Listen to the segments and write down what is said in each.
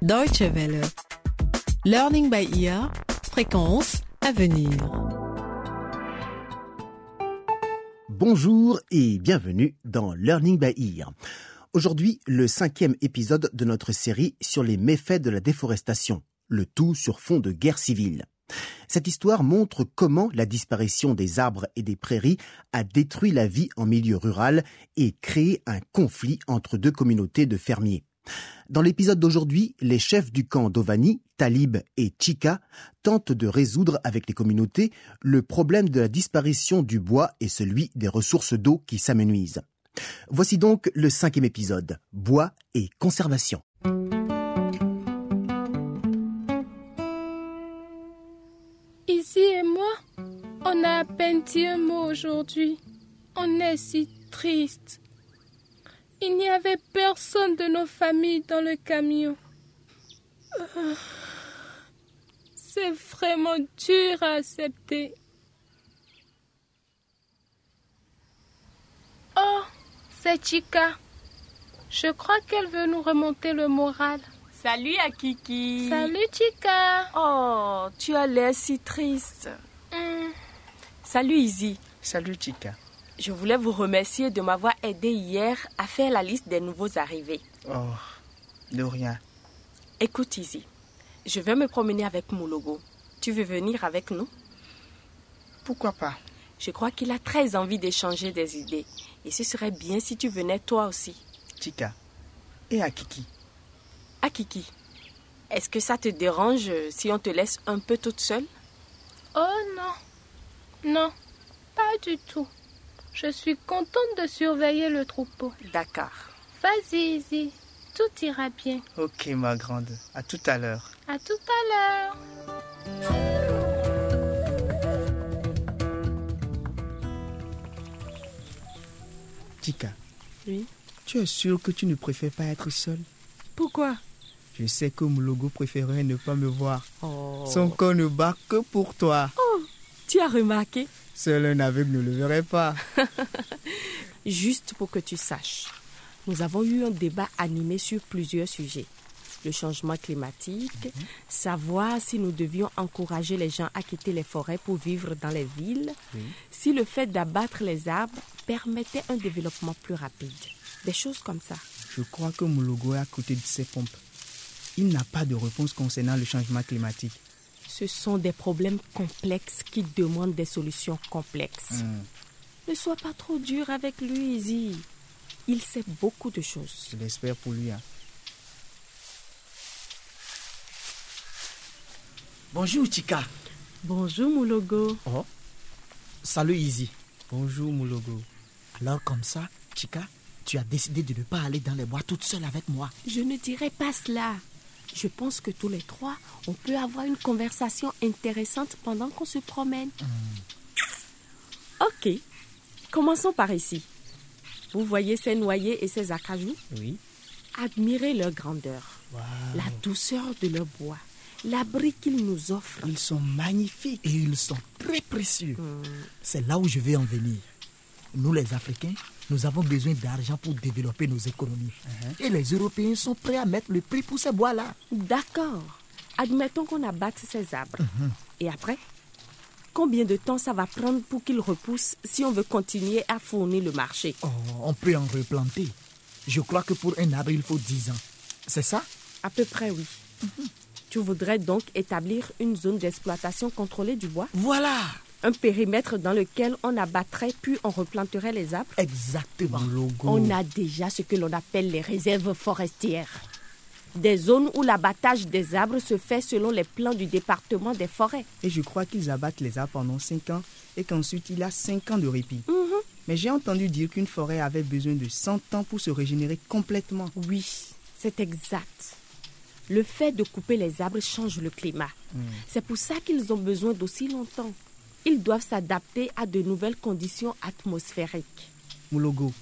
Deutsche Welle. Learning by ear. Fréquence à venir. Bonjour et bienvenue dans Learning by Ear. Aujourd'hui, le cinquième épisode de notre série sur les méfaits de la déforestation, le tout sur fond de guerre civile. Cette histoire montre comment la disparition des arbres et des prairies a détruit la vie en milieu rural et créé un conflit entre deux communautés de fermiers. Dans l'épisode d'aujourd'hui, les chefs du camp d'Ovani, Talib et Chika, tentent de résoudre avec les communautés le problème de la disparition du bois et celui des ressources d'eau qui s'amenuisent. Voici donc le cinquième épisode, Bois et conservation. Ici et moi, on a à peine dit un mot aujourd'hui. On est si triste. Il n'y avait personne de nos familles dans le camion. Euh, C'est vraiment dur à accepter. Oh, c'est Chica. Je crois qu'elle veut nous remonter le moral. Salut à Kiki. Salut Chica. Oh, tu as l'air si triste. Hmm, Salut Izzy. Salut Chica. Je voulais vous remercier de m'avoir aidé hier à faire la liste des nouveaux arrivés. Oh, de rien. Écoute Izzy, je vais me promener avec mon logo. Tu veux venir avec nous? Pourquoi pas? Je crois qu'il a très envie d'échanger des idées. Et ce serait bien si tu venais toi aussi. Chica. Et à Kiki? Ah Kiki, est-ce que ça te dérange si on te laisse un peu toute seule? Oh non. Non, pas du tout. Je suis contente de surveiller le troupeau. D'accord. Vas-y, Izzy. Tout ira bien. Ok, ma grande. À tout à l'heure. À tout à l'heure. Chica, Oui. tu es sûr que tu ne préfères pas être seule? Pourquoi? Je sais que mon logo préférerait ne pas me voir. Oh. Son corps ne bat que pour toi. Tu as remarqué? Seul un aveugle ne le verrait pas. Juste pour que tu saches, nous avons eu un débat animé sur plusieurs sujets. Le changement climatique, savoir si nous devions encourager les gens à quitter les forêts pour vivre dans les villes, si le fait d'abattre les arbres permettait un développement plus rapide. Des choses comme ça. Je crois que mon logo est à côté de ses pompes. Il n'a pas de réponse concernant le changement climatique. Ce sont des problèmes complexes qui demandent des solutions complexes. Hmm, Ne sois pas trop dur avec lui, Izzy. Il sait beaucoup de choses. je l'espère pour lui. hein. Bonjour Chica. Bonjour, mon logo. Oh. Salut Izzy. Bonjour mon logo. Alors comme ça, Chica, tu as décidé de ne pas aller dans les bois toute seule avec moi. Je ne dirais pas cela. Je pense que tous les trois, on peut avoir une conversation intéressante pendant qu'on se promène. Ok, commençons par ici. Vous voyez ces noyers et ces acajou? Oui. Admirez leur grandeur, la douceur de leur bois, l'abri qu'ils nous offrent. Ils sont magnifiques. Et ils sont très précieux. C'est là où je vais en venir. Nous les Africains, nous avons besoin d'argent pour développer nos économies. Et les Européens sont prêts à mettre le prix pour ces bois-là. D'accord. Admettons qu'on abatte ces arbres. Et après Combien de temps ça va prendre pour qu'ils repoussent si on veut continuer à fournir le marché? Oh, on peut en replanter. Je crois que pour un arbre, il faut 10 ans. C'est ça? À peu près, oui. Tu voudrais donc établir une zone d'exploitation contrôlée du bois? Voilà Un périmètre dans lequel on abattrait puis on replanterait les arbres Exactement. On a déjà ce que l'on appelle les réserves forestières. Des zones où l'abattage des arbres se fait selon les plans du département des forêts. Et je crois qu'ils abattent les arbres pendant 5 ans et qu'ensuite il y a 5 ans de répit. Mais j'ai entendu dire qu'une forêt avait besoin de 100 ans pour se régénérer complètement. Oui, c'est exact. Le fait de couper les arbres change le climat. C'est pour ça qu'ils ont besoin d'aussi longtemps. Ils doivent s'adapter à de nouvelles conditions atmosphériques. Mon logo.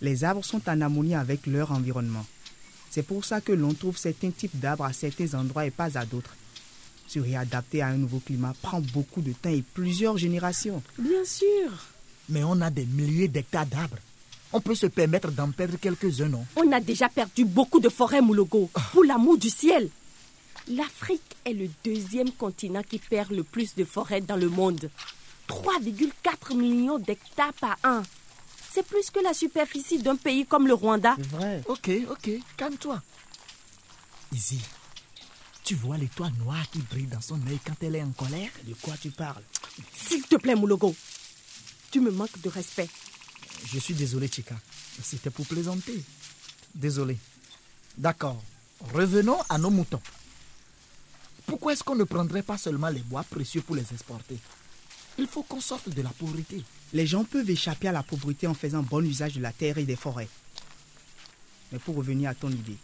Les arbres sont en harmonie avec leur environnement. C'est pour ça que l'on trouve certains types d'arbres à certains endroits et pas à d'autres. Se réadapter à un nouveau climat prend beaucoup de temps et plusieurs générations. Bien sûr. Mais on a des milliers d'hectares d'arbres. On peut se permettre d'en perdre quelques-uns, non? On a déjà perdu beaucoup de forêts, Moulogo. Pour l'amour du ciel. L'Afrique est le deuxième continent qui perd le plus de forêts dans le monde. 3,4 millions d'hectares par an. C'est plus que la superficie d'un pays comme le Rwanda. C'est vrai. Ok, ok, calme-toi. Izzy, tu vois l'étoile noire qui brille dans son œil quand elle est en colère? De quoi tu parles? S'il te plaît, Moulogo. Tu me manques de respect. Je suis désolé, Chika. C'était pour plaisanter. Désolé. D'accord. Revenons à nos moutons. Pourquoi est-ce qu'on ne prendrait pas seulement les bois précieux pour les exporter Il faut qu'on sorte de la pauvreté. Les gens peuvent échapper à la pauvreté en faisant bon usage de la terre et des forêts. Mais pour revenir à ton idée,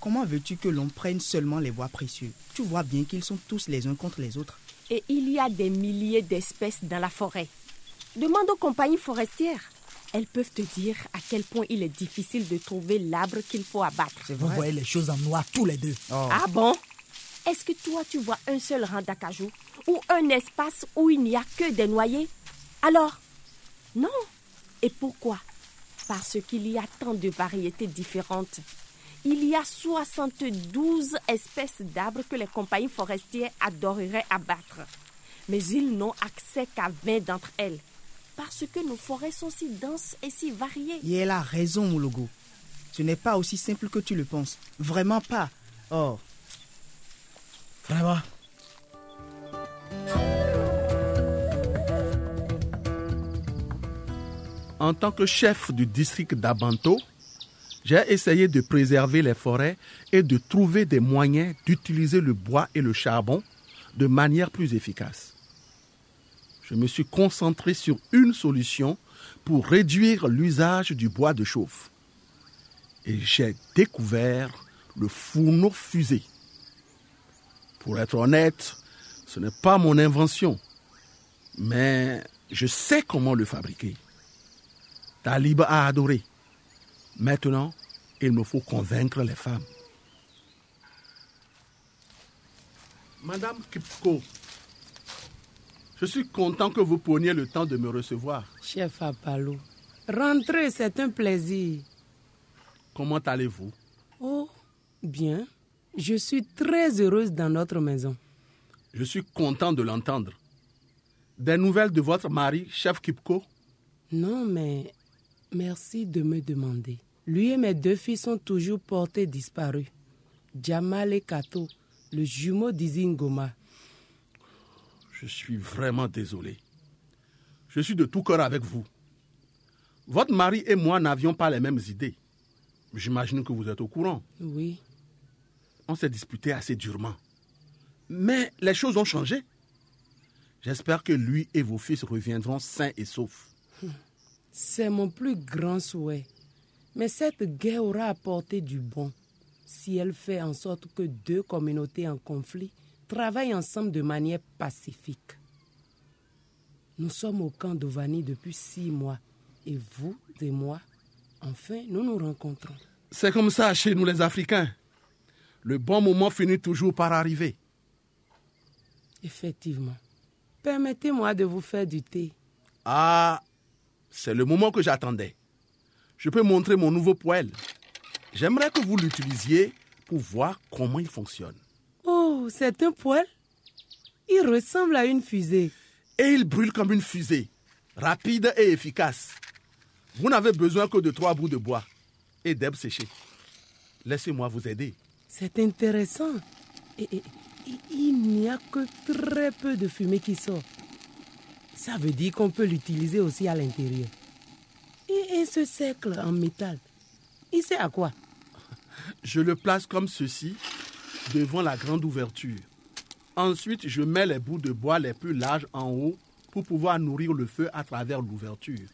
comment veux-tu que l'on prenne seulement les bois précieux? Tu vois bien qu'ils sont tous les uns contre les autres. Et il y a des milliers d'espèces dans la forêt. Demande aux compagnies forestières. Elles peuvent te dire à quel point il est difficile de trouver l'arbre qu'il faut abattre. Vous voyez les choses en noir tous les deux. Oh. Ah bon? Est-ce que toi tu vois un seul rang d'acajou ou un espace où il n'y a que des noyers? Alors, non. Et pourquoi? Parce qu'il y a tant de variétés différentes. Il y a 72 espèces d'arbres que les compagnies forestières adoreraient abattre. Mais ils n'ont accès qu'à 20 d'entre elles. Parce que nos forêts sont si denses et si variées. Et elle a raison, mon logo. Ce n'est pas aussi simple que tu le penses. Vraiment pas. Or, En tant que chef du district d'Abanto, j'ai essayé de préserver les forêts et de trouver des moyens d'utiliser le bois et le charbon de manière plus efficace. Je me suis concentré sur une solution pour réduire l'usage du bois de chauffe. Et j'ai découvert le fourneau fusée. Pour être honnête, ce n'est pas mon invention, mais je sais comment le fabriquer. Talib a adoré. Maintenant, il me faut convaincre les femmes. Madame Kipko, je suis content que vous preniez le temps de me recevoir. Chef Apalo, rentrer, c'est un plaisir. Comment allez-vous? Oh, bien. Je suis très heureuse dans notre maison. Je suis content de l'entendre. Des nouvelles de votre mari, chef Kipko? Non, mais merci de me demander. Lui et mes deux filles sont toujours portés disparus. Jamal et Kato, le jumeau d'Izingoma. Je suis vraiment désolé. Je suis de tout cœur avec vous. Votre mari et moi n'avions pas les mêmes idées. J'imagine que vous êtes au courant. Oui, On s'est disputé assez durement. Mais les choses ont changé. J'espère que lui et vos fils reviendront sains et saufs. c'est mon plus grand souhait. Mais cette guerre aura apporté du bon si elle fait en sorte que deux communautés en conflit travaillent ensemble de manière pacifique. Nous sommes au camp d'Ovani depuis six mois et vous et moi, enfin, nous nous rencontrons. C'est comme ça chez nous les Africains. Le bon moment finit toujours par arriver. Effectivement. Permettez-moi de vous faire du thé. Ah, c'est le moment que j'attendais. Je peux montrer mon nouveau poêle. J'aimerais que vous l'utilisiez pour voir comment il fonctionne. Oh, c'est un poêle Il ressemble à une fusée. Et il brûle comme une fusée, rapide et efficace. Vous n'avez besoin que de trois bouts de bois et d'herbes séchées. Laissez-moi vous aider. C'est intéressant. Et, il n'y a que très peu de fumée qui sort. Ça veut dire qu'on peut l'utiliser aussi à l'intérieur. Et, et ce cercle en métal, il sert à quoi? Je le place comme ceci devant la grande ouverture. Ensuite, je mets les bouts de bois les plus larges en haut pour pouvoir nourrir le feu à travers l'ouverture.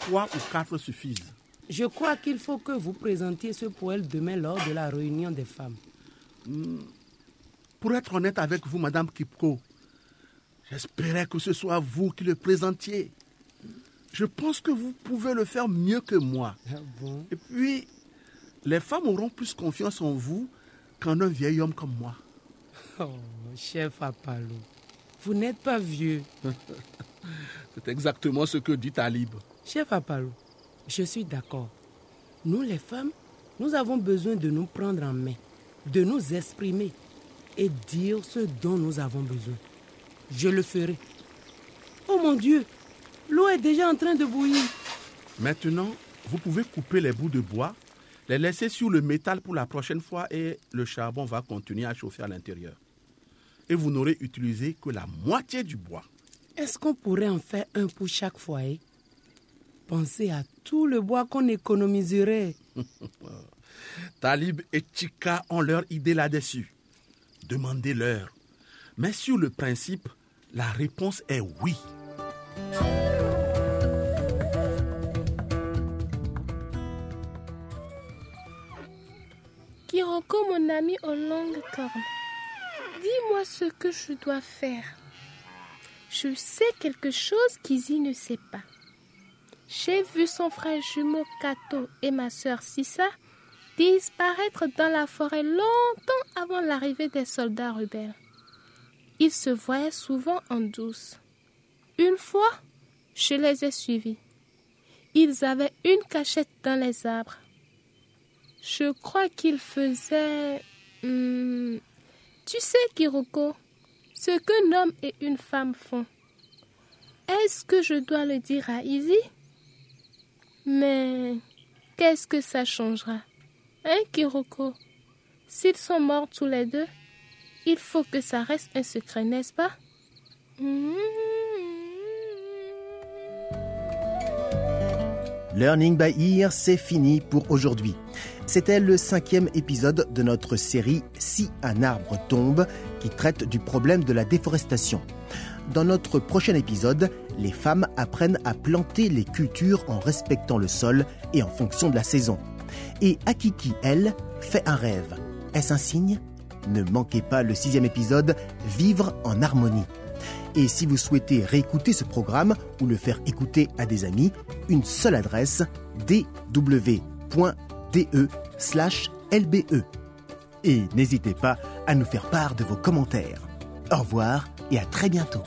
Trois ou quatre suffisent. Je crois qu'il faut que vous présentiez ce poêle demain lors de la réunion des femmes. Pour être honnête avec vous, Madame Kipko, j'espérais que ce soit vous qui le présentiez. Je pense que vous pouvez le faire mieux que moi. Ah bon? Et puis, les femmes auront plus confiance en vous qu'en un vieil homme comme moi. Oh, chef Apalo, vous n'êtes pas vieux. C'est exactement ce que dit Talib. Chef Apalo, je suis d'accord. Nous les femmes, nous avons besoin de nous prendre en main, de nous exprimer et dire ce dont nous avons besoin. Je le ferai. Oh mon Dieu, l'eau est déjà en train de bouillir. Maintenant, vous pouvez couper les bouts de bois, les laisser sur le métal pour la prochaine fois et le charbon va continuer à chauffer à l'intérieur. Et vous n'aurez utilisé que la moitié du bois. Est-ce qu'on pourrait en faire un pour chaque foyer? Pensez à tout le bois qu'on économiserait. Talib et Chika ont leur idée là-dessus. Demandez-leur. Mais sur le principe, la réponse est oui. Kiroko, mon ami aux longues cornes, dis-moi ce que je dois faire. Je sais quelque chose qu'Izzy ne sait pas. J'ai vu son frère jumeau Kato et ma sœur Sissa disparaître dans la forêt longtemps avant l'arrivée des soldats rebelles. Ils se voyaient souvent en douce. Une fois, je les ai suivis. Ils avaient une cachette dans les arbres. Je crois qu'ils faisaient... Hmm, tu sais, Kiroko, ce qu'un homme et une femme font. Est-ce que je dois le dire à Izzy? Mais qu'est-ce que ça changera? Hein, Kiroko? S'ils sont morts tous les deux, il faut que ça reste un secret, n'est-ce pas? Hmm. Learning by Ear, c'est fini pour aujourd'hui. C'était le cinquième épisode de notre série Si un arbre tombe, qui traite du problème de la déforestation. Dans notre prochain épisode, les femmes apprennent à planter les cultures en respectant le sol et en fonction de la saison. Et Akiki, elle, fait un rêve. Est-ce un signe? Ne manquez pas le sixième épisode, Vivre en harmonie. Et si vous souhaitez réécouter ce programme ou le faire écouter à des amis, une seule adresse dw.de lbe. Et n'hésitez pas à nous faire part de vos commentaires. Au revoir et à très bientôt.